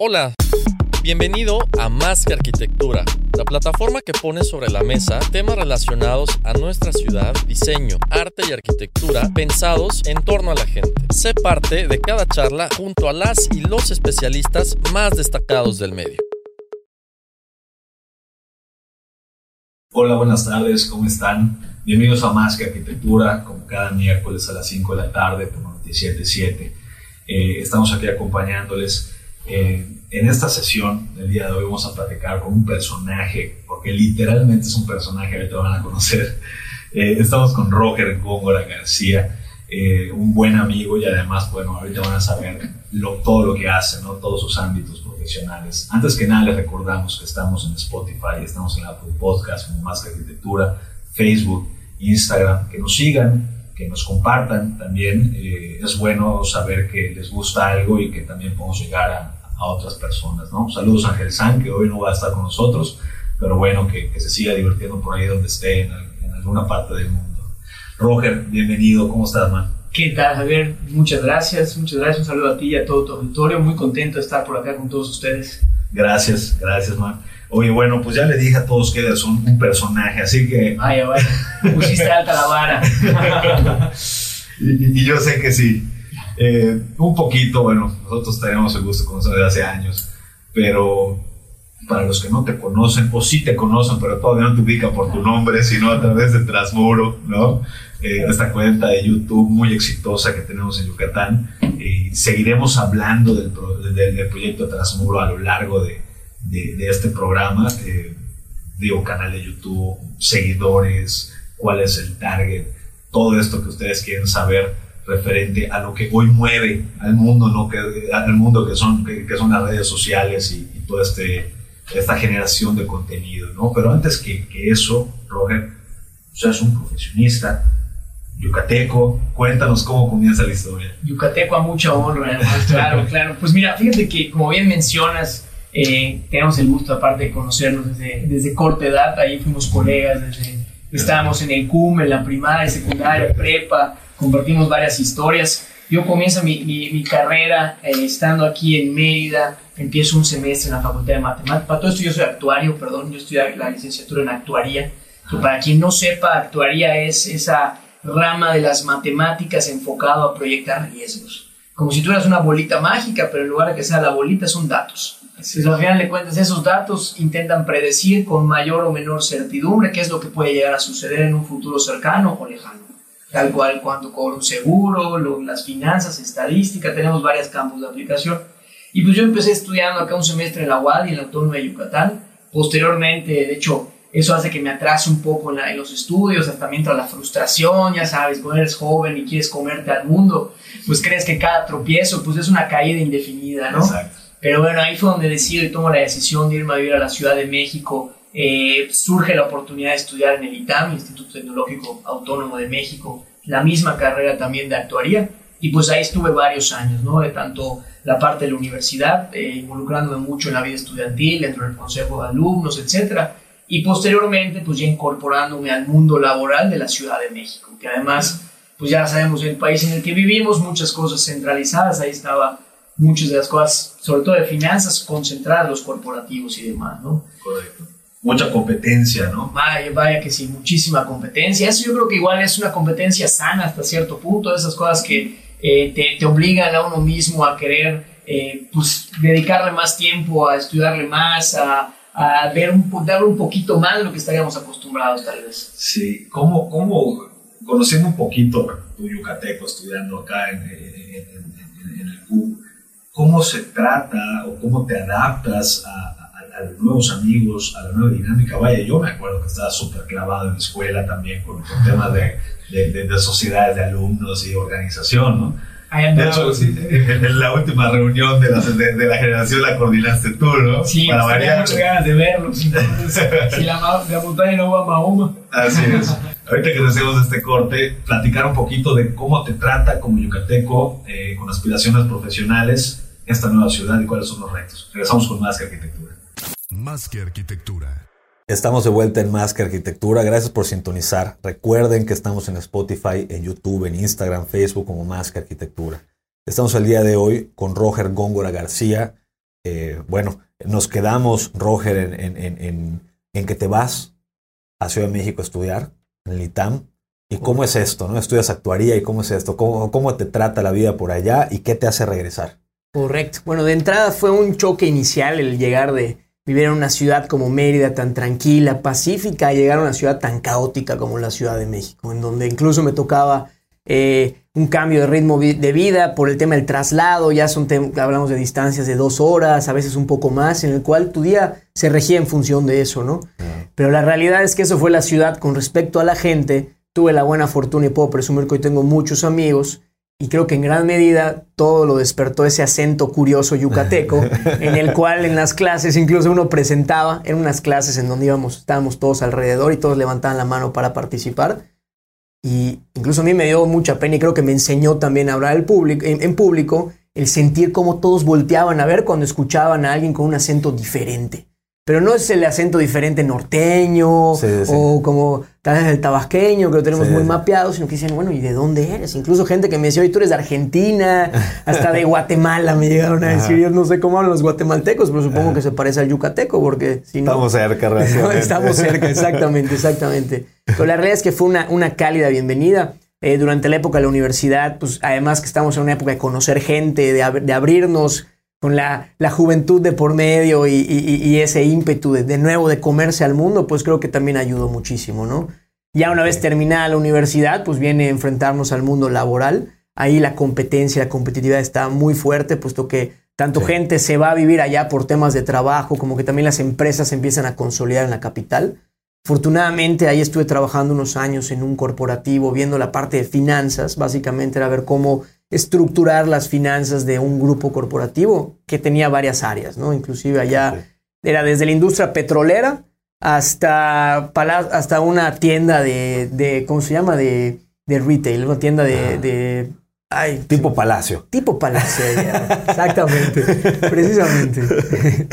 Hola, bienvenido a Más que Arquitectura, la plataforma que pone sobre la mesa temas relacionados a nuestra ciudad, diseño, arte y arquitectura pensados en torno a la gente. Sé parte de cada charla junto a las y los especialistas más destacados del medio. Hola, buenas tardes, ¿cómo están? Bienvenidos a Más que Arquitectura, como cada miércoles a las 5 de la tarde por 97.7. Eh, estamos aquí acompañándoles. Eh, en esta sesión del día de hoy vamos a platicar con un personaje, porque literalmente es un personaje, ahorita van a conocer. Eh, estamos con Roger Góngora García, eh, un buen amigo y además, bueno, ahorita van a saber lo, todo lo que hace, ¿no? todos sus ámbitos profesionales. Antes que nada les recordamos que estamos en Spotify, estamos en Apple Podcast, como Más Arquitectura, Facebook, Instagram, que nos sigan, que nos compartan también. Eh, es bueno saber que les gusta algo y que también podemos llegar a, a otras personas, ¿no? Saludos a Ángel San, que hoy no va a estar con nosotros, pero bueno, que, que se siga divirtiendo por ahí donde esté, en, en, alguna parte del mundo. Roger, bienvenido, ¿cómo estás, man? ¿Qué tal, Javier? Muchas gracias, muchas gracias, un saludo a ti y a todo tu auditorio, muy contento de estar por acá con todos ustedes. Gracias, gracias, man. Oye, bueno, pues ya le dije a todos que un, un personaje, así que... Vaya, vaya, pusiste alta la vara. y, y yo sé que sí. Eh, un poquito, bueno, nosotros tenemos el gusto de conocer desde hace años, pero para los que no te conocen, o sí te conocen, pero todavía no te ubican por tu nombre, sino a través de Transmuro, ¿no? Eh, esta cuenta de YouTube muy exitosa que tenemos en Yucatán. Y seguiremos hablando del, del, del proyecto Transmuro a lo largo de, de, de este programa. Eh, digo, canal de YouTube, seguidores, cuál es el target, todo esto que ustedes quieren saber referente a lo que hoy mueve al mundo, ¿no? que, al mundo que son, que, que son las redes sociales y, y toda este, esta generación de contenido. ¿no? Pero antes que, que eso, Roger, tú eres un profesionista, yucateco, cuéntanos cómo comienza la historia. Yucateco a mucha honra, claro, claro. Pues mira, fíjate que como bien mencionas, eh, tenemos el gusto aparte de conocernos desde, desde corta edad, ahí fuimos colegas, desde, estábamos en el CUM, en la primaria, secundaria, prepa, compartimos varias historias. Yo comienzo mi, mi, mi carrera eh, estando aquí en Mérida, empiezo un semestre en la Facultad de Matemáticas. Para todo esto yo soy actuario, perdón, yo estudié la licenciatura en actuaría. Que para quien no sepa, actuaría es esa rama de las matemáticas enfocado a proyectar riesgos. Como si tuvieras una bolita mágica, pero en lugar de que sea la bolita son datos. Entonces, al final de cuentas, esos datos intentan predecir con mayor o menor certidumbre qué es lo que puede llegar a suceder en un futuro cercano o lejano tal cual cuando cobro un seguro, lo, las finanzas, estadística, tenemos varios campos de aplicación. Y pues yo empecé estudiando acá un semestre en la UAD y en la Autónoma de Yucatán. Posteriormente, de hecho, eso hace que me atrase un poco en, la, en los estudios, hasta mientras la frustración, ya sabes, cuando eres joven y quieres comerte al mundo, pues crees que cada tropiezo pues es una caída indefinida, ¿no? Exacto. Pero bueno, ahí fue donde decido y tomo la decisión de irme a vivir a la Ciudad de México. Eh, surge la oportunidad de estudiar en el ITAM, Instituto Tecnológico Autónomo de México, la misma carrera también de actuaría. Y pues ahí estuve varios años, ¿no? De tanto la parte de la universidad, eh, involucrándome mucho en la vida estudiantil, dentro del consejo de alumnos, etcétera. Y posteriormente, pues ya incorporándome al mundo laboral de la Ciudad de México, que además, pues ya sabemos el país en el que vivimos, muchas cosas centralizadas, ahí estaba muchas de las cosas, sobre todo de finanzas, concentradas los corporativos y demás, ¿no? Correcto. Mucha competencia, ¿no? Vaya, vaya que sí, muchísima competencia. Eso yo creo que igual es una competencia sana hasta cierto punto, esas cosas que eh, te, te, obligan a uno mismo a querer eh, pues, dedicarle más tiempo, a estudiarle más, a, a ver un, darle un poquito más de lo que estaríamos acostumbrados tal vez. Sí, ¿cómo, cómo conociendo un poquito tu yucateco estudiando acá en, en, en, en el CUB, cómo se trata o cómo te adaptas a, a, los nuevos amigos, a la nueva dinámica. Vaya, yo me acuerdo que estaba súper clavado en la escuela también con, con temas de, de, de, de, sociedades de alumnos y organización, ¿no? de hecho, en, la última reunión de la, de, la generación la coordinaste tú, ¿no? Sí, Para variar. muchas ganas de verlo. si la, la, montaña no va a Mahoma. Así es. Ahorita que hacemos este corte, platicar un poquito de cómo te trata como yucateco eh, con aspiraciones profesionales esta nueva ciudad y cuáles son los retos. Regresamos con Más que Arquitectura. Más que Arquitectura. Estamos de vuelta en Más que Arquitectura. Gracias por sintonizar. Recuerden que estamos en Spotify, en YouTube, en Instagram, Facebook como Más que Arquitectura. Estamos el día de hoy con Roger Góngora García. Eh, bueno, nos quedamos, Roger, en, en, que te vas a Ciudad de México a estudiar, en el ITAM. ¿Y cómo es esto? ¿no? Estudias actuaría y cómo es esto? ¿Cómo, ¿Cómo te trata la vida por allá y qué te hace regresar? Correcto. Bueno, de entrada fue un choque inicial el llegar de, vivir en una ciudad como Mérida tan tranquila, pacífica, y llegar a una ciudad tan caótica como la Ciudad de México, en donde incluso me tocaba eh, un cambio de ritmo de vida por el tema del traslado, ya son hablamos de distancias de dos horas, a veces un poco más, en el cual tu día se regía en función de eso, ¿no? Pero la realidad es que eso fue la ciudad con respecto a la gente. Tuve la buena fortuna y puedo presumir que hoy tengo muchos amigos y creo que en gran medida todo lo despertó ese acento curioso yucateco, en el cual en las clases incluso uno presentaba, en unas clases en donde íbamos, estábamos todos alrededor y todos levantaban la mano para participar. Y incluso a mí me dio mucha pena y creo que me enseñó también a hablar en, en público el sentir cómo todos volteaban a ver cuando escuchaban a alguien con un acento diferente pero no es el acento diferente norteño o como tal vez el tabasqueño que lo tenemos muy mapeado, sino que dicen, bueno, ¿y de dónde eres? Incluso gente que me decía, oye, tú eres de Argentina, hasta de Guatemala me llegaron a decir, yo no sé cómo hablan los guatemaltecos, pero supongo que se parece al yucateco, porque si no... Estamos cerca, realmente. estamos cerca, exactamente, exactamente. Pero la realidad es que fue una, una cálida bienvenida. Eh, durante la época de la universidad, pues además que estamos en una época de conocer gente, de, de abrirnos con la, juventud de por medio y, ese ímpetu de, nuevo de comerse al mundo, pues creo que también ayudó muchísimo, ¿no? Ya una vez terminada la universidad, pues viene enfrentarnos al mundo laboral. Ahí la competencia, la competitividad está muy fuerte, puesto que tanto gente se va a vivir allá por temas de trabajo, como que también las empresas empiezan a consolidar en la capital. Afortunadamente ahí estuve trabajando unos años en un corporativo, viendo la parte de finanzas, básicamente era ver cómo estructurar las finanzas de un grupo corporativo que tenía varias áreas, ¿no? Inclusive allá era desde la industria petrolera hasta, hasta una tienda de, de ¿cómo se llama? De, de retail, una tienda de, de Ay, tipo palacio. Tipo palacio, exactamente, precisamente.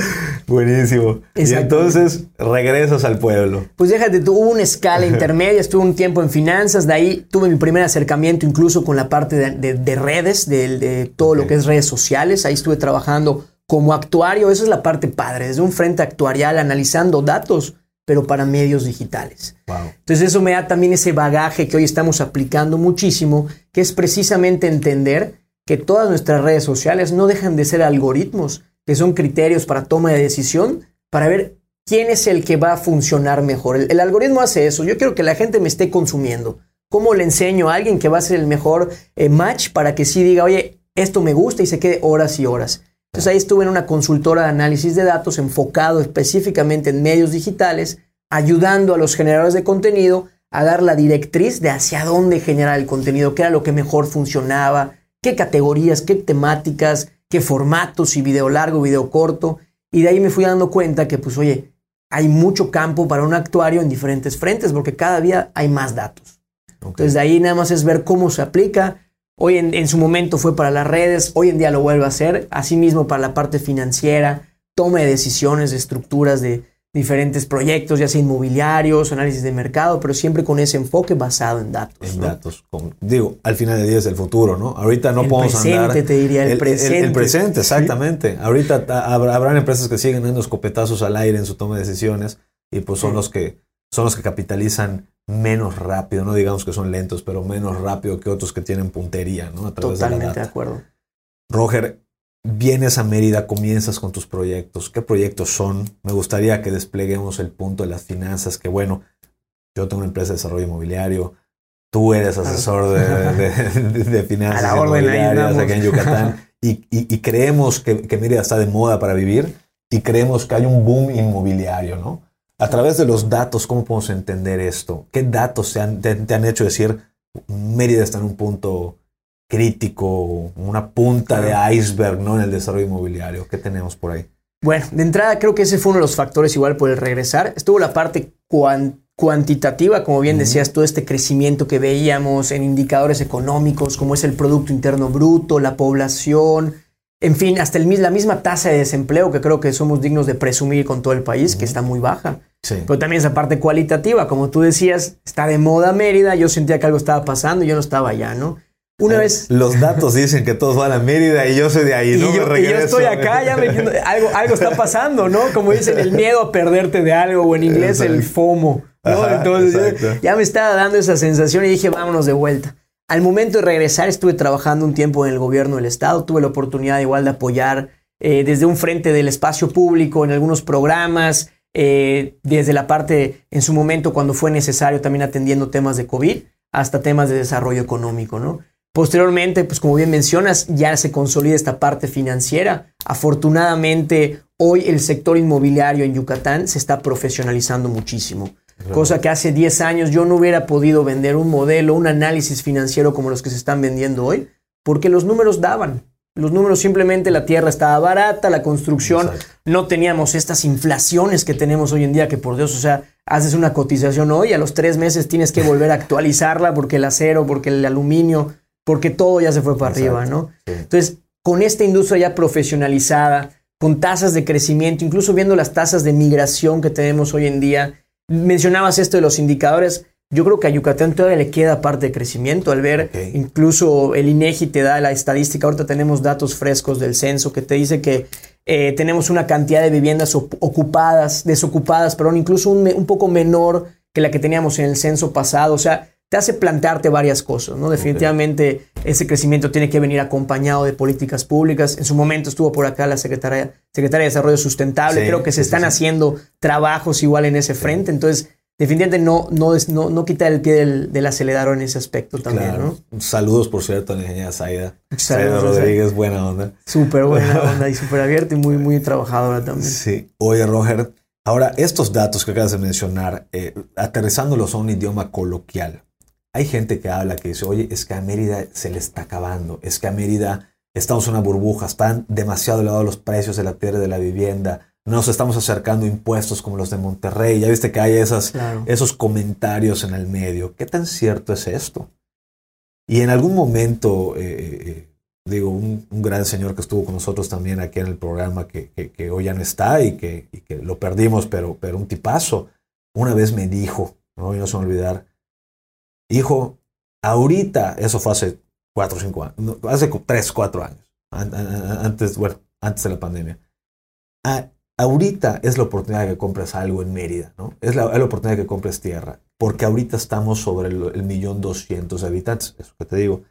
Buenísimo. Y entonces regresas al pueblo. Pues déjate, tuve una escala intermedia, estuve un tiempo en finanzas, de ahí tuve mi primer acercamiento incluso con la parte de, redes, de, todo lo que es redes sociales, ahí estuve trabajando como actuario, eso es la parte padre, desde un frente actuarial, analizando datos pero para medios digitales. Entonces eso me da también ese bagaje que hoy estamos aplicando muchísimo, que es precisamente entender que todas nuestras redes sociales no dejan de ser algoritmos, que son criterios para toma de decisión, para ver quién es el que va a funcionar mejor. El, algoritmo hace eso. Yo quiero que la gente me esté consumiendo. ¿Cómo le enseño a alguien que va a ser el mejor eh, match para que sí diga, oye, esto me gusta y se quede horas y horas? Entonces ahí estuve en una consultora de análisis de datos enfocado específicamente en medios digitales, ayudando a los generadores de contenido a dar la directriz de hacia dónde generar el contenido, qué era lo que mejor funcionaba, qué categorías, qué temáticas, qué formatos, si video largo, video corto. Y de ahí me fui dando cuenta que, pues, oye, hay mucho campo para un actuario en diferentes frentes porque cada día hay más datos. Entonces, de ahí nada más es ver cómo se aplica, Hoy en, su momento fue para las redes, hoy en día lo vuelve a hacer, asimismo para la parte financiera, toma de decisiones, de estructuras de diferentes proyectos, ya sea inmobiliarios, análisis de mercado, pero siempre con ese enfoque basado en datos. En datos. digo, al final del día es el futuro, ¿no? Ahorita no podemos presente, andar... te diría, el, presente. El, presente, exactamente. Ahorita habrán empresas que siguen dando escopetazos al aire en su toma de decisiones y pues son los que son los que capitalizan menos rápido, no digamos que son lentos, pero menos rápido que otros que tienen puntería, ¿no? A través Totalmente de, la de acuerdo. Roger, vienes a Mérida, comienzas con tus proyectos. ¿Qué proyectos son? Me gustaría que despleguemos el punto de las finanzas, que bueno, yo tengo una empresa de desarrollo inmobiliario, tú eres asesor de, finanzas inmobiliarias aquí en Yucatán, y, creemos que, que Mérida está de moda para vivir y creemos que hay un boom inmobiliario, ¿no? A través de los datos, ¿cómo podemos entender esto? ¿Qué datos te, han hecho decir Mérida está en un punto crítico, una punta de iceberg ¿no? en el desarrollo inmobiliario. ¿Qué tenemos por ahí? Bueno, de entrada creo que ese fue uno de los factores igual por el regresar. Estuvo la parte cuantitativa, como bien decías, todo este crecimiento que veíamos en indicadores económicos, como es el Producto Interno Bruto, la población, en fin, hasta el, la misma tasa de desempleo que creo que somos dignos de presumir con todo el país, que está muy baja. Pero también esa parte cualitativa, como tú decías, está de moda Mérida, yo sentía que algo estaba pasando y yo no estaba allá, ¿no? Una vez. Los datos dicen que todos van a Mérida y yo soy de ahí, ¿no? Y yo, estoy acá, ya me algo, algo está pasando, ¿no? Como dicen, el miedo a perderte de algo, o en inglés el FOMO, ¿no? Entonces ya me estaba dando esa sensación y dije, vámonos de vuelta. Al momento de regresar, estuve trabajando un tiempo en el gobierno del Estado, tuve la oportunidad igual de apoyar eh, desde un frente del espacio público en algunos programas, eh, desde la parte en su momento cuando fue necesario también atendiendo temas de COVID, hasta temas de desarrollo económico, ¿no? Posteriormente, pues como bien mencionas, ya se consolida esta parte financiera. Afortunadamente, hoy el sector inmobiliario en Yucatán se está profesionalizando muchísimo. Cosa que hace 10 años yo no hubiera podido vender un modelo, un análisis financiero como los que se están vendiendo hoy, porque los números daban. Los números simplemente la tierra estaba barata, la construcción, no teníamos estas inflaciones que tenemos hoy en día, que por Dios, o sea, haces una cotización hoy, a los tres meses tienes que volver a actualizarla porque el acero, porque el aluminio, porque todo ya se fue para arriba, ¿no? Entonces, con esta industria ya profesionalizada, con tasas de crecimiento, incluso viendo las tasas de migración que tenemos hoy en día, mencionabas esto de los indicadores, yo creo que a Yucatán todavía le queda parte de crecimiento al ver, incluso el INEGI te da la estadística, ahorita tenemos datos frescos del censo que te dice que eh, tenemos una cantidad de viviendas ocupadas, desocupadas, perdón, incluso un, un poco menor que la que teníamos en el censo pasado, o sea, te hace plantearte varias cosas, ¿no? Definitivamente ese crecimiento tiene que venir acompañado de políticas públicas. En su momento estuvo por acá la Secretaria, Secretaria de Desarrollo Sustentable. Creo que se están haciendo trabajos igual en ese frente. Entonces, definitivamente no, no, no, no quita el pie del, acelerador en ese aspecto también, ¿no? Saludos, por cierto, a la ingeniera Saida. Saida Rodríguez, buena onda. Súper buena onda y súper abierta y muy, muy trabajadora también. Sí. Oye, Roger, ahora estos datos que acabas de mencionar, eh, aterrizándolos a un idioma coloquial, hay gente que habla que dice, oye, es que a Mérida se le está acabando, es que a Mérida estamos en una burbuja, están demasiado elevados los precios de la tierra y de la vivienda, nos estamos acercando a impuestos como los de Monterrey, ya viste que hay esas, esos comentarios en el medio. ¿Qué tan cierto es esto? Y en algún momento, eh, eh, eh, digo, un, gran señor que estuvo con nosotros también aquí en el programa, que, hoy ya no está y que, lo perdimos, pero, pero un tipazo, una vez me dijo, ¿no? y no se me olvidar, hijo, ahorita, eso fue hace cuatro o cinco años, hace tres, cuatro años, antes, bueno, antes de la pandemia. ahorita es la oportunidad de que compres algo en Mérida, ¿no? Es la, oportunidad de que compres tierra, porque ahorita estamos sobre el, millón doscientos habitantes, eso que te digo.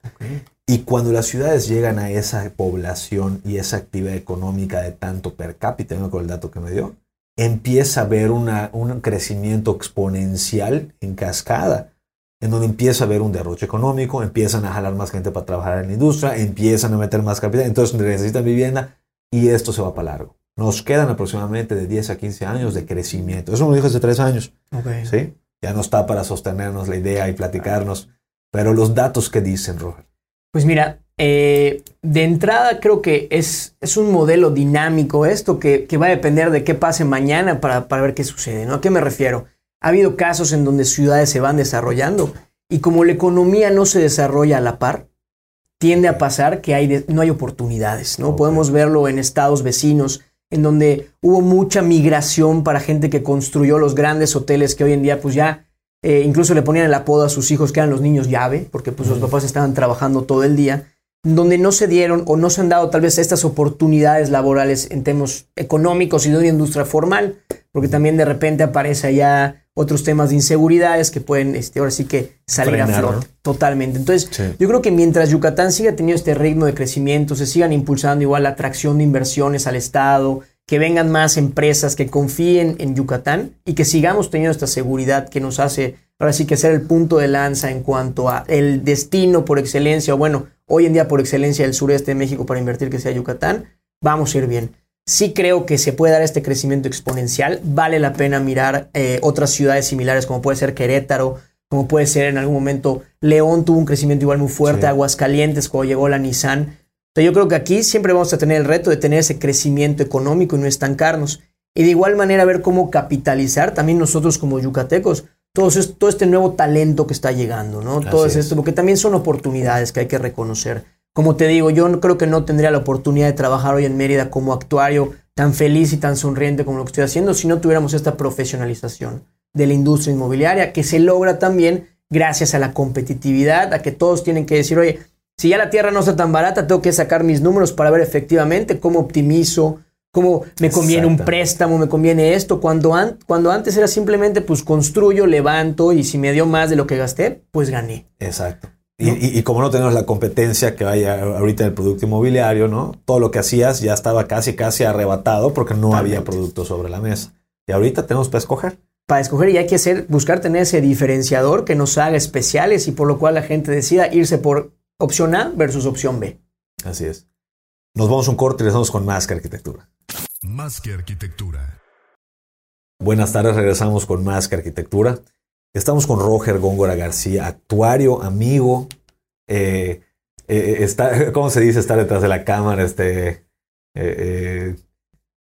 Y cuando las ciudades llegan a esa población y esa actividad económica de tanto per cápita, con el dato que me dio, empieza a haber una, un crecimiento exponencial en cascada en donde empieza a haber un derroche económico, empiezan a jalar más gente para trabajar en la industria, empiezan a meter más capital, entonces necesitan vivienda y esto se va para largo. Nos quedan aproximadamente de 10 a 15 años de crecimiento. Eso me dijo hace tres años. ¿sí? Ya no está para sostenernos la idea y platicarnos. Pero los datos que dicen, Roger. Pues mira, eh, de entrada creo que es, es un modelo dinámico esto que, que, va a depender de qué pase mañana para, para ver qué sucede. ¿no? ¿A qué me refiero? Ha habido casos en donde ciudades se van desarrollando y como la economía no se desarrolla a la par, tiende a pasar que hay no hay oportunidades, ¿no? Podemos verlo en estados vecinos en donde hubo mucha migración para gente que construyó los grandes hoteles que hoy en día pues ya eh, incluso le ponían el apodo a sus hijos que eran los niños llave, porque pues los papás estaban trabajando todo el día, donde no se dieron o no se han dado tal vez estas oportunidades laborales en temas económicos y de una industria formal, porque también de repente aparece allá otros temas de inseguridades que pueden este, ahora sí que salir a flote totalmente. Entonces, yo creo que mientras Yucatán siga teniendo este ritmo de crecimiento, se sigan impulsando igual la atracción de inversiones al Estado, que vengan más empresas que confíen en Yucatán y que sigamos teniendo esta seguridad que nos hace ahora sí que ser el punto de lanza en cuanto a el destino por excelencia, o bueno, hoy en día por excelencia del sureste de México para invertir que sea Yucatán, vamos a ir bien sí creo que se puede dar este crecimiento exponencial. Vale la pena mirar eh, otras ciudades similares como puede ser Querétaro, como puede ser en algún momento León tuvo un crecimiento igual muy fuerte, Sí. Aguascalientes cuando llegó la Nissan. Sea, yo creo que aquí siempre vamos a tener el reto de tener ese crecimiento económico y no estancarnos. Y de igual manera ver cómo capitalizar también nosotros como yucatecos todo, es- todo este nuevo talento que está llegando, ¿no? Todo Así es. esto, porque también son oportunidades que hay que reconocer. Como te digo, yo creo que no tendría la oportunidad de trabajar hoy en Mérida como actuario tan feliz y tan sonriente como lo que estoy haciendo si no tuviéramos esta profesionalización de la industria inmobiliaria que se logra también gracias a la competitividad, a que todos tienen que decir, oye, si ya la tierra no está tan barata, tengo que sacar mis números para ver efectivamente cómo optimizo, cómo me conviene un préstamo, me conviene esto, cuando, an- cuando antes era simplemente pues construyo, levanto y si me dio más de lo que gasté, pues gané. Exacto. Y, y- y como no tenemos la competencia que hay a- ahorita en el producto inmobiliario, ¿no? Todo lo que hacías ya estaba casi, casi arrebatado porque no había producto sobre la mesa. Y ahorita tenemos para escoger. Para escoger y hay que hacer, buscar tener ese diferenciador que nos haga especiales y por lo cual la gente decida irse por opción A versus opción B. Así es. Nos vamos a un corte y regresamos con más que arquitectura. Más que arquitectura. Buenas tardes, regresamos con más que arquitectura. Estamos con Roger Góngora García, actuario, amigo. eh, eh, está, ¿Cómo se dice estar detrás de la cámara? Este, eh, eh,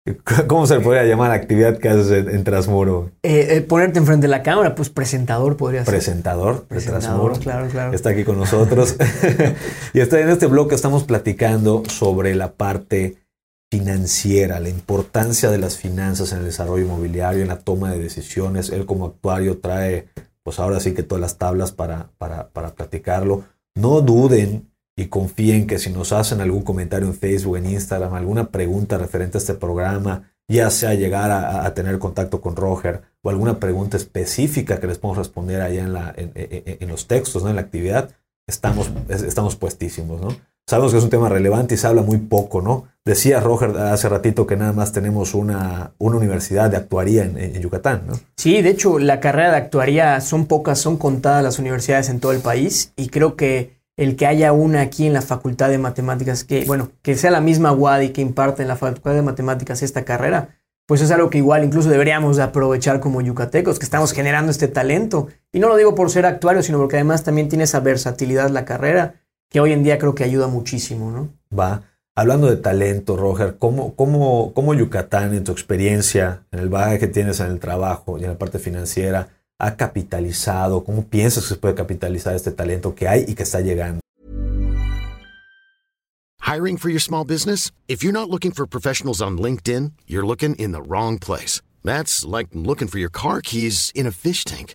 ¿Cómo se le podría llamar la actividad que haces en, en Transmuro? Eh, eh, ponerte enfrente de la cámara, pues presentador podría ser. Presentador de Presentador, Transmuro. claro, claro. Está aquí con nosotros. y está en este bloque estamos platicando sobre la parte financiera, la importancia de las finanzas en el desarrollo inmobiliario, en la toma de decisiones. Él como actuario trae, pues ahora sí que todas las tablas para, para, para platicarlo. No duden y confíen que si nos hacen algún comentario en Facebook, en Instagram, alguna pregunta referente a este programa, ya sea llegar a, a tener contacto con Roger o alguna pregunta específica que les podemos responder allá en, la, en, los textos, ¿no? en la actividad, estamos, es- estamos puestísimos. ¿no? Sabemos que es un tema relevante y se habla muy poco. ¿no? Decía Roger hace ratito que nada más tenemos una, una universidad de actuaría en, Yucatán. ¿no? Sí, de hecho, la carrera de actuaría son pocas, son contadas las universidades en todo el país y creo que el que haya una aquí en la Facultad de Matemáticas, que bueno, que sea la misma UADI que imparte en la Facultad de Matemáticas esta carrera, pues es algo que igual incluso deberíamos de aprovechar como yucatecos, que estamos generando este talento. Y no lo digo por ser actuario, sino porque además también tiene esa versatilidad la carrera, que hoy en día creo que ayuda muchísimo, ¿no? Va. Hablando de talento, Roger, ¿cómo, cómo, cómo Yucatán, en tu experiencia, en el bagaje que tienes en el trabajo y en la parte financiera, ha capitalizado? ¿Cómo piensas que se puede capitalizar este talento que hay y que está llegando? Hiring for your small business? If you're not looking for professionals on LinkedIn, you're looking in the wrong place. That's like looking for your car keys in a fish tank.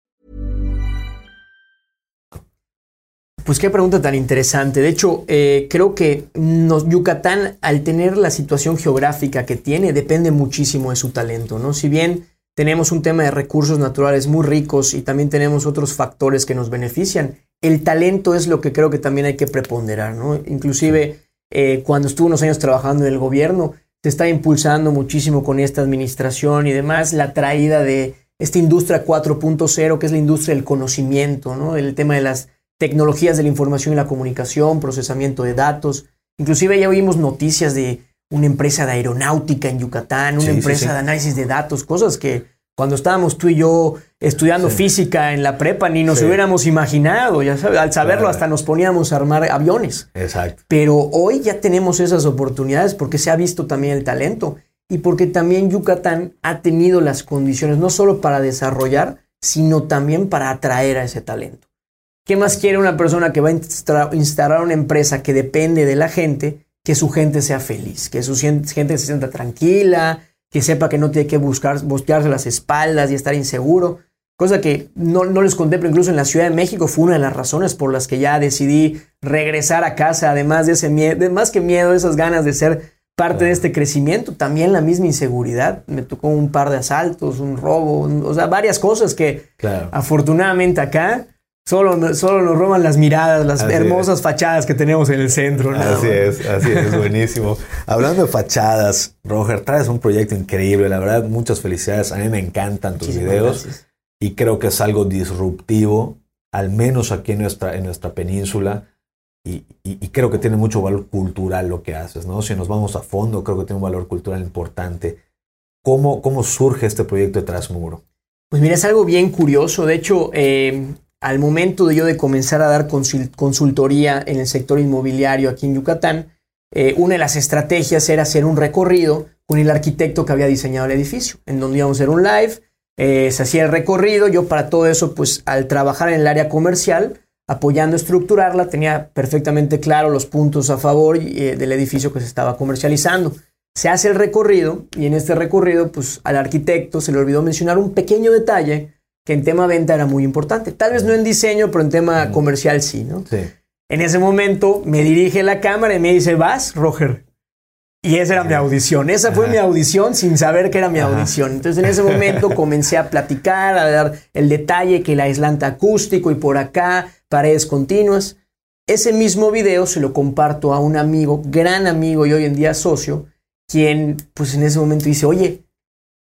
Pues qué pregunta tan interesante. De hecho, eh, creo que Yucatán, al tener la situación geográfica que tiene, depende muchísimo de su talento, ¿no? Si bien tenemos un tema de recursos naturales muy ricos y también tenemos otros factores que nos benefician, el talento es lo que creo que también hay que preponderar, ¿no? Inclusive eh, cuando estuve unos años trabajando en el gobierno, se está impulsando muchísimo con esta administración y demás la traída de esta industria 4.0, que es la industria del conocimiento, ¿no? El tema de las tecnologías de la información y la comunicación, procesamiento de datos. Inclusive ya oímos noticias de una empresa de aeronáutica en Yucatán, una Sí, empresa sí. de análisis de datos, cosas que cuando estábamos tú y yo estudiando física en la prepa ni nos hubiéramos imaginado, ya sabes, al saberlo hasta nos poníamos a armar aviones. Exacto. Pero hoy ya tenemos esas oportunidades porque se ha visto también el talento y porque también Yucatán ha tenido las condiciones no solo para desarrollar, sino también para atraer a ese talento. ¿Qué más quiere una persona que va a instalar una empresa que depende de la gente que su gente sea feliz, que su gente se sienta tranquila, que sepa que no tiene que buscar, bostearse las espaldas y estar inseguro. Cosa que no, no les conté, pero incluso en la Ciudad de México fue una de las razones por las que ya decidí regresar a casa, además de ese miedo, más que miedo, esas ganas de ser parte de este crecimiento, también la misma inseguridad. Me tocó un par de asaltos, un robo, o sea, varias cosas que afortunadamente acá Solo, solo nos roban las miradas, las hermosas fachadas que tenemos en el centro. Así es, así es, buenísimo. Hablando de fachadas, Roger, traes un proyecto increíble, la verdad, muchas felicidades. A mí me encantan tus videos y creo que es algo disruptivo, al menos aquí en nuestra, en nuestra península. Y, creo que tiene mucho valor cultural lo que haces, ¿no? Si nos vamos a fondo, creo que tiene un valor cultural importante. ¿Cómo, cómo surge este proyecto de Trasmuro? Pues mira, es algo bien curioso. De hecho, eh, al momento de yo de comenzar a dar consultoría en el sector inmobiliario aquí en Yucatán, eh, una de las estrategias era hacer un recorrido con el arquitecto que había diseñado el edificio, en donde íbamos a hacer un live, eh, se hacía el recorrido, yo para todo eso, pues al trabajar en el área comercial, apoyando estructurarla, tenía perfectamente claro los puntos a favor eh, del edificio que se estaba comercializando. Se hace el recorrido y en este recorrido, pues al arquitecto se le olvidó mencionar un pequeño detalle que en tema venta era muy importante. Tal vez no en diseño, pero en tema comercial sí, ¿no? Sí. En ese momento me dirige la cámara y me dice, vas, Roger. Y esa era mi audición. Esa fue mi audición sin saber que era mi audición. Entonces en ese momento comencé a platicar, a dar el detalle que el aislante acústico y por acá, paredes continuas. Ese mismo video se lo comparto a un amigo, gran amigo y hoy en día socio, quien pues en ese momento dice, oye,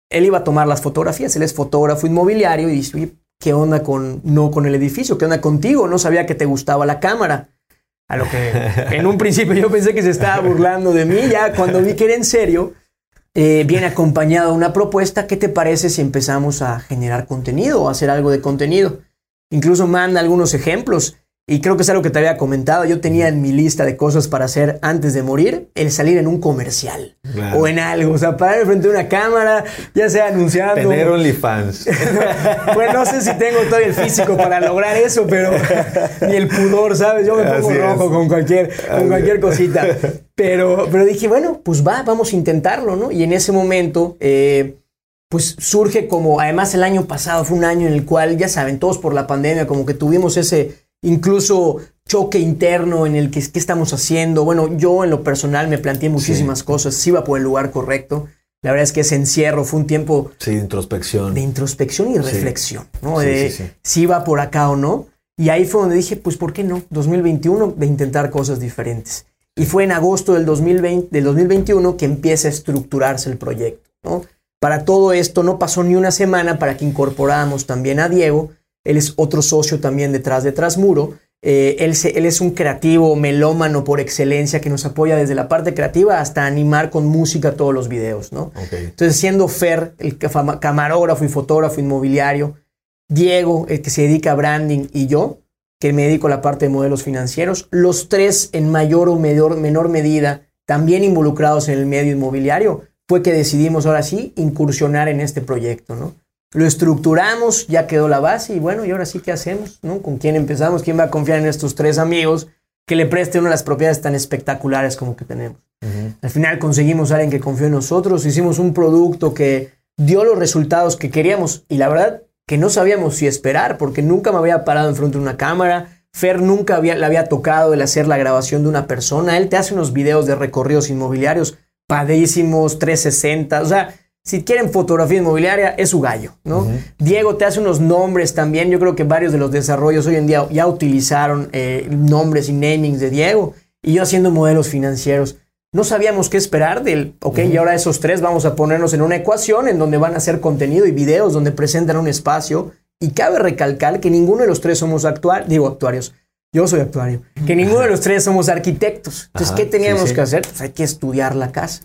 él iba a tomar las fotografías, él es fotógrafo inmobiliario y dice, ¿qué onda con, no con el edificio? ¿Qué onda contigo? No sabía que te gustaba la cámara. A lo que en un principio yo pensé que se estaba burlando de mí, ya cuando vi que era en serio, eh, viene acompañado de una propuesta, ¿qué te parece si empezamos a generar contenido o hacer algo de contenido? Incluso manda algunos ejemplos. Y creo que es algo que te había comentado. Yo tenía en mi lista de cosas para hacer antes de morir el salir en un comercial o en algo. O sea, parar frente a una cámara, ya sea anunciando. Tener OnlyFans. pues no sé si tengo todavía el físico para lograr eso, pero ni el pudor, ¿sabes? Yo me pongo rojo con cualquier, con cualquier cosita. Pero, pero dije, bueno, pues va, vamos a intentarlo, ¿no? Y en ese momento. Eh, pues surge como, además el año pasado fue un año en el cual, ya saben, todos por la pandemia, como que tuvimos ese, incluso choque interno en el que qué estamos haciendo. Bueno, yo en lo personal me planteé muchísimas cosas, si iba por el lugar correcto. La verdad es que ese encierro fue un tiempo... Sí, de introspección. De introspección y reflexión, ¿no? de si iba por acá o no. Y ahí fue donde dije, pues, ¿por qué no? 2021, de intentar cosas diferentes. Y fue en agosto del, 2020, del 2021 que empieza a estructurarse el proyecto, ¿no? Para todo esto no pasó ni una semana para que incorporáramos también a Diego, él es otro socio también detrás de Trasmuro. Eh, él, él, es un creativo melómano por excelencia que nos apoya desde la parte creativa hasta animar con música todos los videos, ¿no? Entonces, siendo Fer, el camarógrafo y fotógrafo inmobiliario, Diego, el que se dedica a branding, y yo, que me dedico a la parte de modelos financieros, los tres en mayor o menor, menor medida, también involucrados en el medio inmobiliario, fue que decidimos ahora sí incursionar en este proyecto, ¿no? Lo estructuramos, ya quedó la base y bueno, y ahora sí, ¿qué hacemos? ¿no? ¿Con quién empezamos? ¿Quién va a confiar en estos tres amigos que le presten una de las propiedades tan espectaculares como que tenemos? Al final conseguimos a alguien que confió en nosotros, hicimos un producto que dio los resultados que queríamos y la verdad que no sabíamos si esperar porque nunca me había parado enfrente de una cámara. Fer nunca había, le había tocado el hacer la grabación de una persona. Él te hace unos videos de recorridos inmobiliarios padísimos, 360. O sea, si quieren fotografía inmobiliaria, es su gallo, ¿no? Diego te hace unos nombres también. Yo creo que varios de los desarrollos hoy en día ya utilizaron eh, nombres y namings de Diego. Y yo haciendo modelos financieros. No sabíamos qué esperar del, ok, y ahora esos tres vamos a ponernos en una ecuación en donde van a hacer contenido y videos donde presentan un espacio. Y cabe recalcar que ninguno de los tres somos actuarios, digo actuarios, yo soy actuario, que ninguno de los tres somos arquitectos. Entonces, ¿qué teníamos que hacer? Pues hay que estudiar la casa.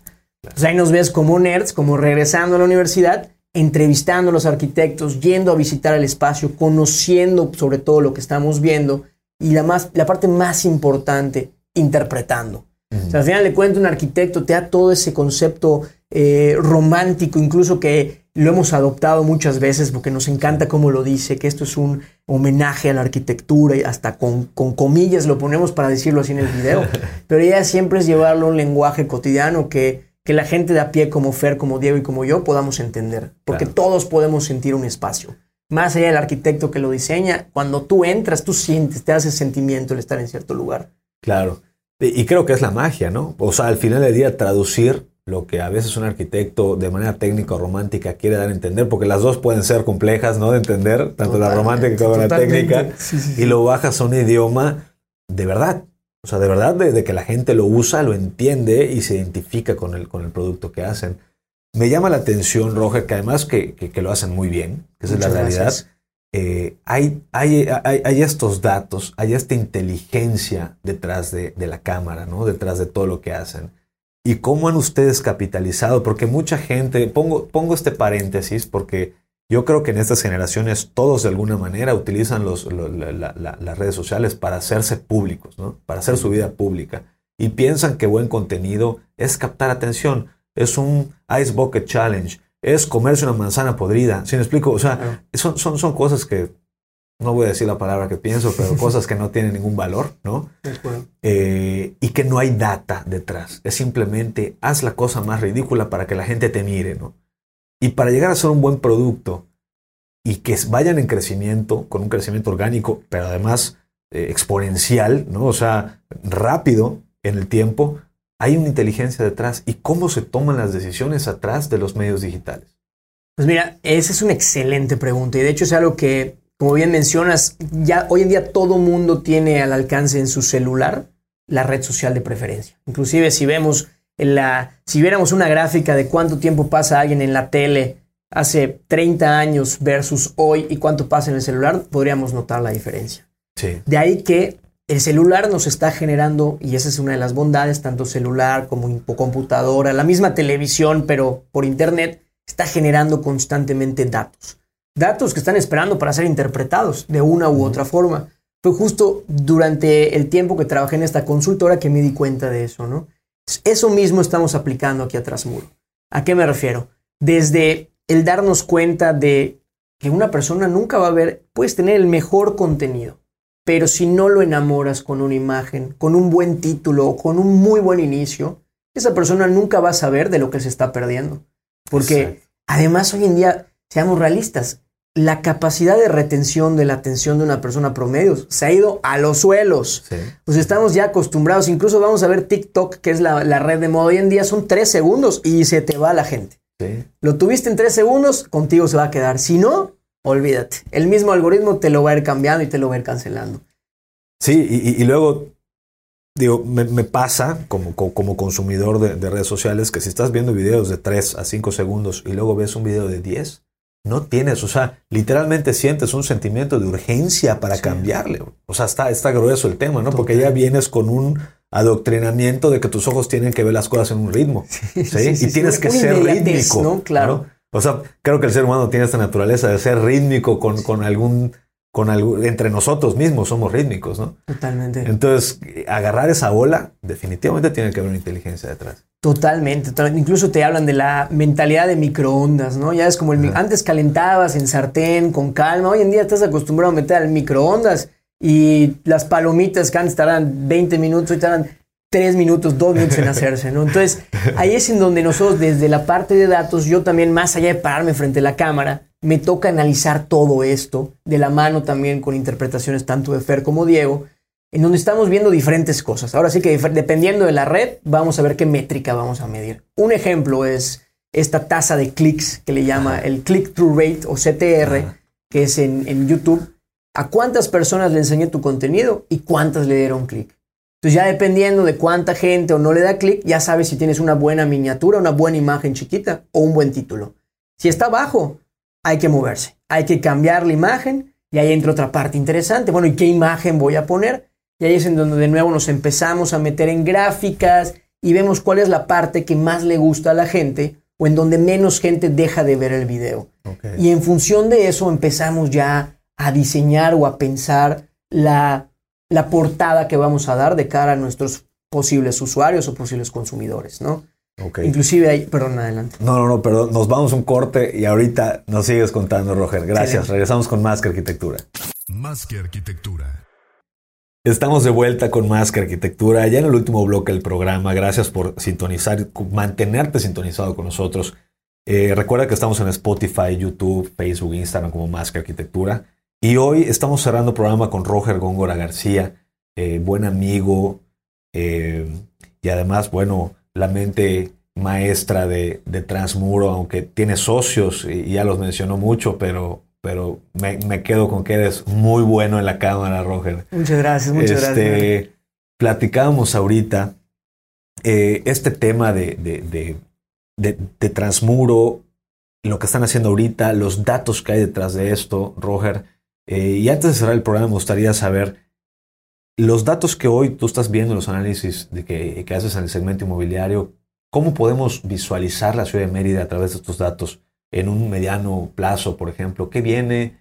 Pues ahí nos ves como nerds, como regresando a la universidad, entrevistando a los arquitectos, yendo a visitar el espacio, conociendo sobre todo lo que estamos viendo y la, más, la parte más importante, interpretando. o sea, al final le cuento un arquitecto te da todo ese concepto eh, romántico, incluso que lo hemos adoptado muchas veces porque nos encanta cómo lo dice, que esto es un homenaje a la arquitectura y hasta con, con comillas lo ponemos para decirlo así en el video. Pero ella siempre es llevarlo a un lenguaje cotidiano que, que la gente de a pie como Fer, como Diego y como yo podamos entender. Porque todos podemos sentir un espacio. Más allá del arquitecto que lo diseña, cuando tú entras, tú sientes, te hace sentimiento el estar en cierto lugar. Claro. Y creo que es la magia, ¿no? O sea, al final del día traducir lo que a veces un arquitecto de manera técnica o romántica quiere dar a entender, porque las dos pueden ser complejas, ¿no? De entender, tanto la romántica como la técnica, Sí, sí, sí. y lo bajas a un idioma de verdad. O sea, de verdad, de, de que la gente lo usa, lo entiende y se identifica con el, con el producto que hacen. Me llama la atención, Roger, que además que, que- que lo hacen muy bien, que esa es la realidad. eh, hay, hay, hay, hay estos datos, hay esta inteligencia detrás de, de la cámara, ¿no? Detrás de todo lo que hacen. ¿Y cómo han ustedes capitalizado? Porque mucha gente, pongo, pongo este paréntesis porque yo creo que en estas generaciones todos de alguna manera utilizan los, lo- la- la- la- las redes sociales para hacerse públicos, ¿no? Para hacer su vida pública. Y piensan que buen contenido es captar atención, es un Ice Bucket Challenge, es comerse una manzana podrida. ¿Sí me explico? O sea, son, son, son cosas que, no voy a decir la palabra que pienso, pero cosas que no tienen ningún valor, ¿no? Eh, y que no hay data detrás. Es simplemente haz la cosa más ridícula para que la gente te mire, ¿no? Y para llegar a ser un buen producto y que vayan en crecimiento, con un crecimiento orgánico, pero además eh, exponencial, ¿no? O sea, rápido en el tiempo, hay una inteligencia detrás. ¿Y cómo se toman las decisiones atrás de los medios digitales? Pues mira, esa es una excelente pregunta y de hecho es algo que, como bien mencionas, ya hoy en día todo mundo tiene al alcance en su celular la red social de preferencia. Inclusive si vemos la, si viéramos una gráfica de cuánto tiempo pasa alguien en la tele hace 30 años versus hoy y cuánto pasa en el celular, podríamos notar la diferencia. Sí. De ahí que el celular nos está generando, y esa es una de las bondades, tanto celular como computadora, la misma televisión, pero por internet, está generando constantemente datos. Datos que están esperando para ser interpretados de una u otra forma. Fue justo durante el tiempo que trabajé en esta consultora que me di cuenta de eso, ¿no? Eso mismo estamos aplicando aquí a Trasmuro. ¿A qué me refiero? Desde el darnos cuenta de que una persona nunca va a ver, puedes tener el mejor contenido, pero si no lo enamoras con una imagen, con un buen título o con un muy buen inicio, esa persona nunca va a saber de lo que se está perdiendo. Porque Exacto. además hoy en día, seamos realistas, la capacidad de retención de la atención de una persona promedio se ha ido a los suelos. Sí. Pues estamos ya acostumbrados, incluso vamos a ver TikTok, que es la, la red de moda hoy en día, son tres segundos y se te va la gente. Sí. Lo tuviste en tres segundos, contigo se va a quedar. Si no, olvídate. El mismo algoritmo te lo va a ir cambiando y te lo va a ir cancelando. Sí, y, luego, digo, me, me pasa como, co- como consumidor de, de redes sociales que si estás viendo videos de 3 a 5 segundos y luego ves un video de 10, no tienes, o sea, literalmente sientes un sentimiento de urgencia para Sí. cambiarle. O sea, está, está grueso el tema, ¿no? Porque ya vienes con un adoctrinamiento de que tus ojos tienen que ver las cosas en un ritmo. ¿sí? sí, sí, y tienes que ser rítmico. ¿no? Claro. O sea, creo que el ser humano tiene esta naturaleza de ser rítmico con, con algún, con algún, entre nosotros mismos somos rítmicos, ¿no? Totalmente. Entonces, agarrar esa bola, definitivamente tiene que haber una inteligencia detrás. Totalmente, total- Incluso te hablan de la mentalidad de microondas, ¿no? Ya es como el Ajá. antes calentabas en sartén con calma. Hoy en día estás acostumbrado a meter al microondas y las palomitas que antes tardan 20 minutos y tardan 3 minutos, 2 minutos en hacerse, ¿no? Entonces, ahí es en donde nosotros, desde la parte de datos, yo también, más allá de pararme frente a la cámara, me toca analizar todo esto, de la mano también con interpretaciones tanto de Fer como Diego, en donde estamos viendo diferentes cosas. Ahora sí que dependiendo de la red, vamos a ver qué métrica vamos a medir. Un ejemplo es esta tasa de clics que le llama el click-through rate o CTR, Ajá. que es en, en YouTube. ¿A cuántas personas le enseñé tu contenido y cuántas le dieron clic? Entonces ya dependiendo de cuánta gente o no le da clic, ya sabes si tienes una buena miniatura, una buena imagen chiquita o un buen título. Si está bajo, hay que moverse, hay que cambiar la imagen y ahí entra otra parte interesante. Bueno, ¿y qué imagen voy a poner? Y ahí es en donde de nuevo nos empezamos a meter en gráficas y vemos cuál es la parte que más le gusta a la gente o en donde menos gente deja de ver el video. Okay. Y en función de eso empezamos ya a diseñar o a pensar la, la portada que vamos a dar de cara a nuestros posibles usuarios o posibles consumidores, ¿no? Ok. Inclusive hay, perdón, adelante. No, no, no, perdón. Nos vamos un corte y ahorita nos sigues contando, Roger. Gracias. Regresamos con más que arquitectura. Más que arquitectura. Estamos de vuelta con más que arquitectura, ya en el último bloque del programa. Gracias por sintonizar, mantenerte sintonizado con nosotros. Eh, recuerda que estamos en Spotify, YouTube, Facebook, Instagram como Más que Arquitectura. Y hoy estamos cerrando el programa con Roger Góngora García, eh, buen amigo eh, y además, bueno, la mente maestra de, de Transmuro, aunque tiene socios y, ya los mencionó mucho, pero, pero me, me quedo con que eres muy bueno en la cámara, Roger. Muchas gracias, muchas gracias. Este, platicábamos ahorita eh, este tema de, de, de, de- de Transmuro, lo que están haciendo ahorita, los datos que hay detrás de esto, Roger. Eh, y antes de cerrar el programa, me gustaría saber los datos que hoy tú estás viendo, los análisis de que, que haces en el segmento inmobiliario, ¿cómo podemos visualizar la ciudad de Mérida a través de estos datos en un mediano plazo, por ejemplo? ¿Qué viene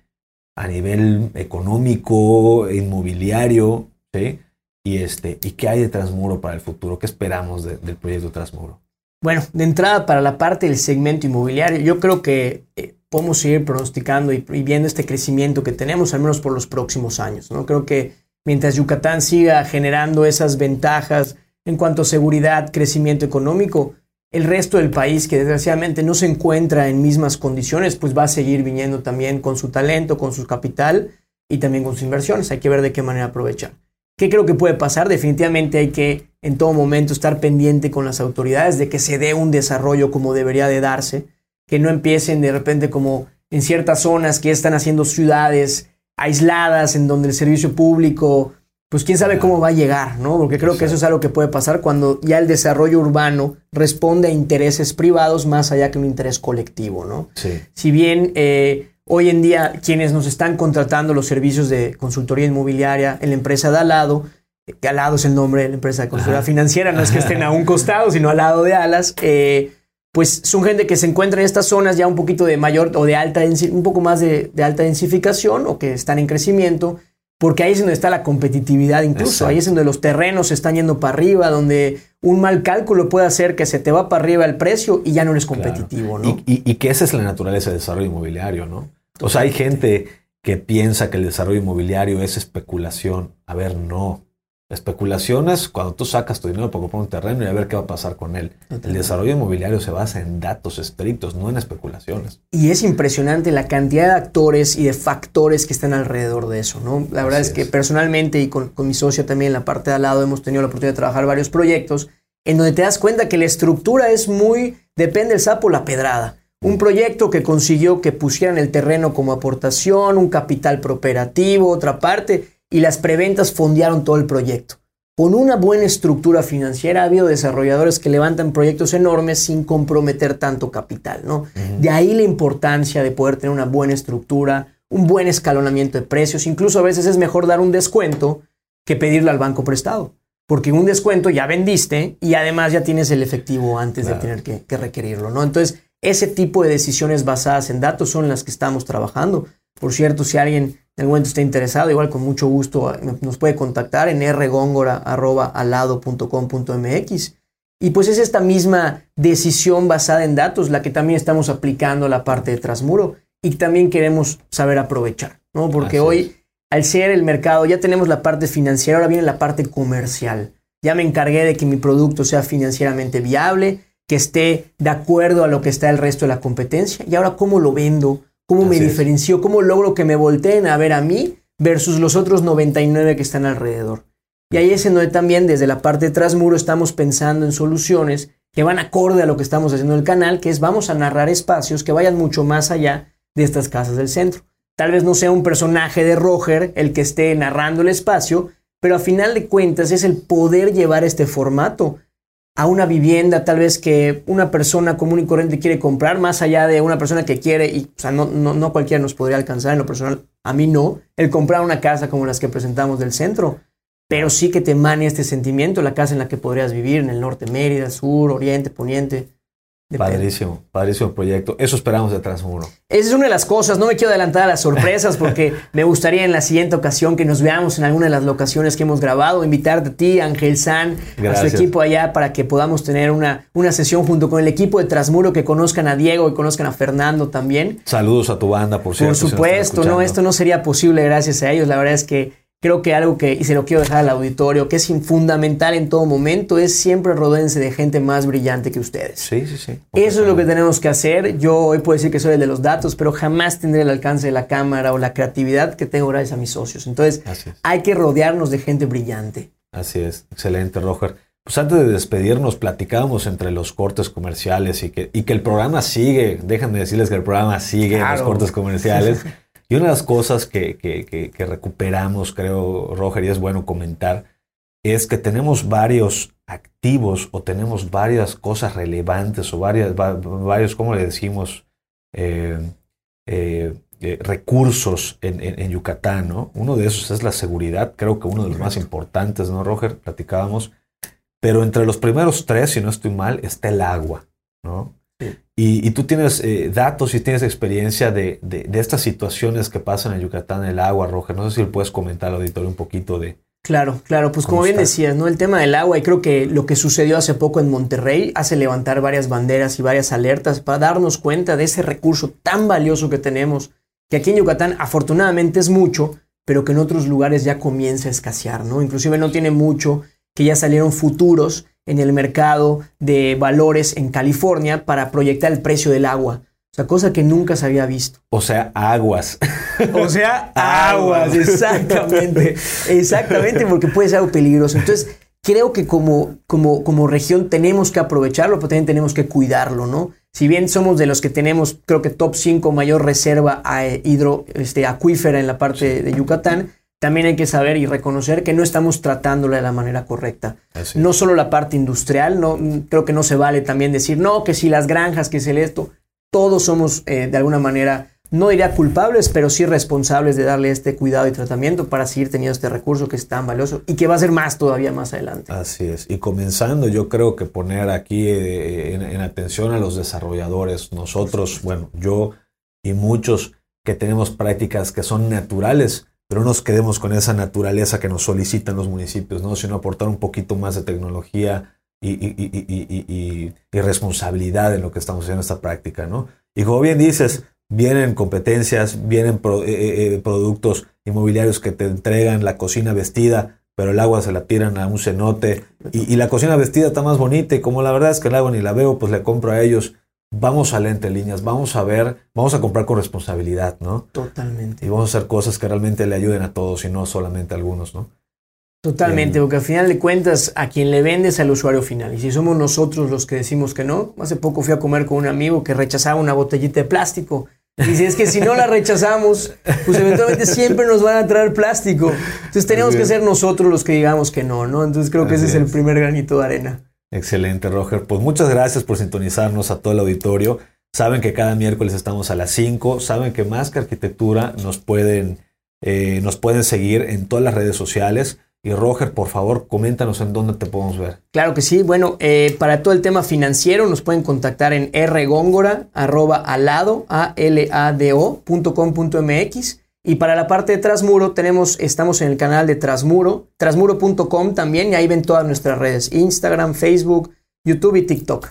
a nivel económico, inmobiliario? ¿sí? Y, este, ¿Y qué hay de Transmuro para el futuro? ¿Qué esperamos de- del proyecto Transmuro? Bueno, de entrada para la parte del segmento inmobiliario, yo creo que eh, podemos seguir pronosticando y, y viendo este crecimiento que tenemos, al menos por los próximos años. ¿no? Creo que mientras Yucatán siga generando esas ventajas en cuanto a seguridad, crecimiento económico, el resto del país que desgraciadamente no se encuentra en mismas condiciones, pues va a seguir viniendo también con su talento, con su capital y también con sus inversiones. Hay que ver de qué manera aprovechar. ¿Qué creo que puede pasar? Definitivamente hay que en todo momento estar pendiente con las autoridades de que se dé un desarrollo como debería de darse, que no empiecen de repente como en ciertas zonas que están haciendo ciudades aisladas en donde el servicio público, pues quién sabe cómo va a llegar, ¿no? Porque creo que eso es algo que puede pasar cuando ya el desarrollo urbano responde a intereses privados más allá que un interés colectivo, ¿no? Sí. Si bien eh, hoy en día quienes nos están contratando los servicios de consultoría inmobiliaria en la empresa de al lado, eh, que al lado es el nombre de la empresa de consultoría Ajá. financiera, no es que estén a un costado, sino al lado de alas, eh, pues son gente que se encuentra en estas zonas ya un poquito de mayor o de alta, un poco más de, de alta densificación o que están en crecimiento, porque ahí es donde está la competitividad incluso, Exacto. ahí es donde los terrenos se están yendo para arriba, donde un mal cálculo puede hacer que se te va para arriba el precio y ya no eres Claro. competitivo, ¿no? Y, y- y que esa es la naturaleza del desarrollo inmobiliario, ¿no? O sea, hay gente que piensa que el desarrollo inmobiliario es especulación. A ver, no. La especulación es cuando tú sacas tu dinero para comprar un terreno y a ver qué va a pasar con él. El desarrollo inmobiliario se basa en datos estrictos, no en especulaciones. Y es impresionante la cantidad de actores y de factores que están alrededor de eso, ¿no? La verdad Así es que es. personalmente y con, con mi socia también en la parte de al lado hemos tenido la oportunidad de trabajar varios proyectos en donde te das cuenta que la estructura es muy, depende del sapo, la pedrada. Un proyecto que consiguió que pusieran el terreno como aportación, un capital prooperativo, otra parte, y las preventas fondearon todo el proyecto. Con una buena estructura financiera ha habido desarrolladores que levantan proyectos enormes sin comprometer tanto capital, ¿no? De ahí la importancia de poder tener una buena estructura, un buen escalonamiento de precios. Incluso a veces es mejor dar un descuento que pedirle al banco prestado. Porque un descuento ya vendiste y además ya tienes el efectivo antes Claro. de tener que, que requerirlo, ¿no? Entonces, ese tipo de decisiones basadas en datos son las que estamos trabajando. Por cierto, si alguien en algún momento está interesado, igual con mucho gusto eh, nos puede contactar en rgongora.alado.com.mx. Y pues es esta misma decisión basada en datos la que también estamos aplicando a la parte de Transmuro y también queremos saber aprovechar, ¿no? Porque Así hoy, es. al ser el mercado, ya tenemos la parte financiera, ahora viene la parte comercial. Ya me encargué de que mi producto sea financieramente viable, que esté de acuerdo a lo que está el resto de la competencia. Y ahora, ¿cómo lo vendo? ¿Cómo me Así diferencio? ¿Cómo logro que me volteen a ver a mí versus los otros 99 que están alrededor? Y ahí es en donde también desde la parte de Transmuro estamos pensando en soluciones que van acorde a lo que estamos haciendo en el canal, que es vamos a narrar espacios que vayan mucho más allá de estas casas del centro. Tal vez no sea un personaje de Roger el que esté narrando el espacio, pero a final de cuentas es el poder llevar este formato a una vivienda tal vez que una persona común y corriente quiere comprar, más allá de una persona que quiere, y o sea, no, no, no cualquiera nos podría alcanzar en lo personal, a mí no, el comprar una casa como las que presentamos del centro, pero sí que te emane este sentimiento, la casa en la que podrías vivir, en el norte, Mérida, sur, oriente, poniente. Padrísimo, padrísimo proyecto. Eso esperamos de Transmuro. Esa es una de las cosas. No me quiero adelantar a las sorpresas porque me gustaría en la siguiente ocasión que nos veamos en alguna de las locaciones que hemos grabado, invitarte a ti, Ángel San, a su equipo allá para que podamos tener una, una sesión junto con el equipo de Transmuro, que conozcan a Diego y conozcan a Fernando también. Saludos a tu banda, por cierto. Por supuesto, no, esto no sería posible gracias a ellos. La verdad es que Creo que algo que, y se lo quiero dejar al auditorio, que es fundamental en todo momento, es siempre rodense de gente más brillante que ustedes. Sí, sí, sí. Eso es lo que tenemos que hacer. Yo hoy puedo decir que soy el de los datos, pero jamás tendré el alcance de la cámara o la creatividad que tengo gracias a mis socios. Entonces, hay que rodearnos de gente brillante. Así es. Excelente, Roger. Pues antes de despedirnos, platicábamos entre los cortes comerciales y que, y que el programa sigue. Déjenme decirles que el programa sigue en los cortes comerciales. Y una de las cosas que, recuperamos, creo, Roger, y es bueno comentar, es que tenemos varios activos o tenemos varias cosas relevantes o varias, varios, ¿cómo le decimos? Eh, eh, eh, recursos en, Yucatán, ¿no? Uno de esos es la seguridad, creo que uno de los más importantes, ¿no, Roger? Platicábamos. Pero entre los primeros tres, si no estoy mal, está el agua, ¿no? Y, tú tienes eh, datos y tienes experiencia de, estas situaciones que pasan en Yucatán, el agua, Roger. No sé si le puedes comentar al auditorio un poquito de... Claro, claro, pues como bien decías, ¿no? El tema del agua y creo que lo que sucedió hace poco en Monterrey hace levantar varias banderas y varias alertas para darnos cuenta de ese recurso tan valioso que tenemos, que aquí en Yucatán afortunadamente es mucho, pero que en otros lugares ya comienza a escasear, ¿no? Inclusive no tiene mucho, que ya salieron futuros en el mercado de valores en California para proyectar el precio del agua. O sea, cosa que nunca se había visto. O sea, aguas. O sea, aguas, exactamente. Exactamente, porque puede ser algo peligroso. Entonces, creo que como, como, como región tenemos que aprovecharlo, pero también tenemos que cuidarlo, ¿no? Si bien somos de los que tenemos, creo que top 5 mayor reserva a hidro, este, acuífera en la parte de Yucatán, también hay que saber y reconocer que no estamos tratándola de la manera correcta. No solo la parte industrial, no, creo que no se vale también decir, no, que si las granjas, que es el esto, todos somos eh, de alguna manera, no diría culpables, pero sí responsables de darle este cuidado y tratamiento para seguir teniendo este recurso que es tan valioso y que va a ser más todavía más adelante. Así es. Y comenzando, yo creo que poner aquí eh, en atención a los desarrolladores, nosotros, bueno, yo y muchos que tenemos prácticas que son naturales, pero no nos quedemos con esa naturaleza que nos solicitan los municipios, ¿no? sino aportar un poquito más de tecnología y, responsabilidad en lo que estamos haciendo en esta práctica. ¿no? Y como bien dices, vienen competencias, vienen eh, eh, eh, productos inmobiliarios que te entregan la cocina vestida, pero el agua se la tiran a un cenote y, la cocina vestida está más bonita y como la verdad es que el agua ni la veo, pues le compro a ellos vamos a leer entre líneas, vamos a ver, vamos a comprar con responsabilidad, ¿no? Totalmente. Y vamos a hacer cosas que realmente le ayuden a todos y no solamente a algunos, ¿no? Totalmente, porque al final de cuentas a quien le vendes al usuario final. Y si somos nosotros los que decimos que no, hace poco fui a comer con un amigo que rechazaba una botellita de plástico. Y si es que si no la rechazamos, pues eventualmente siempre nos van a traer plástico. Entonces tenemos que ser nosotros los que digamos que no, ¿no? Entonces creo que ese es el primer granito de arena. Excelente, Roger. Pues muchas gracias por sintonizarnos a todo el auditorio. Saben que cada miércoles estamos a las 5. Saben que más que arquitectura nos pueden, eh, nos pueden seguir en todas las redes sociales. Y Roger, por favor, coméntanos en dónde te podemos ver. Claro que sí. Bueno, eh, para todo el tema financiero nos pueden contactar en rgóngora, arroba alado, a l a d y para la parte de Trasmuro tenemos, estamos en el canal de Trasmuro, trasmuro.com también, y ahí ven todas nuestras redes, Instagram, Facebook, YouTube y TikTok.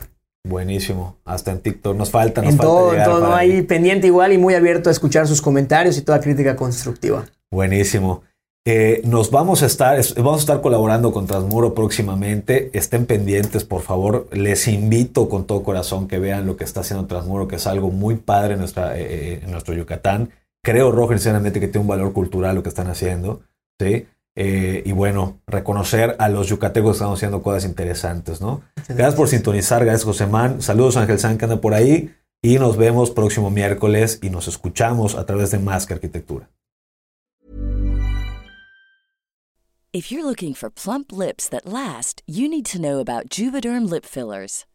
Buenísimo, hasta en TikTok nos falta, nos en falta todo, todo ahí pendiente igual y muy abierto a escuchar sus comentarios y toda crítica constructiva. Buenísimo. Eh, nos vamos a estar, vamos a estar colaborando con Trasmuro próximamente. Estén pendientes, por favor. Les invito con todo corazón que vean lo que está haciendo Trasmuro, que es algo muy padre en, nuestra, eh, eh, en nuestro Yucatán creo, Roger, sinceramente, que tiene un valor cultural lo que están haciendo, ¿sí? Eh, y bueno, reconocer a los yucatecos que están haciendo cosas interesantes, ¿no? Gracias por sintonizar, gracias José Man. Saludos Ángel San que anda por ahí y nos vemos próximo miércoles y nos escuchamos a través de Más que Arquitectura. If you're looking for plump lips that last, you need to know about Juvederm lip fillers.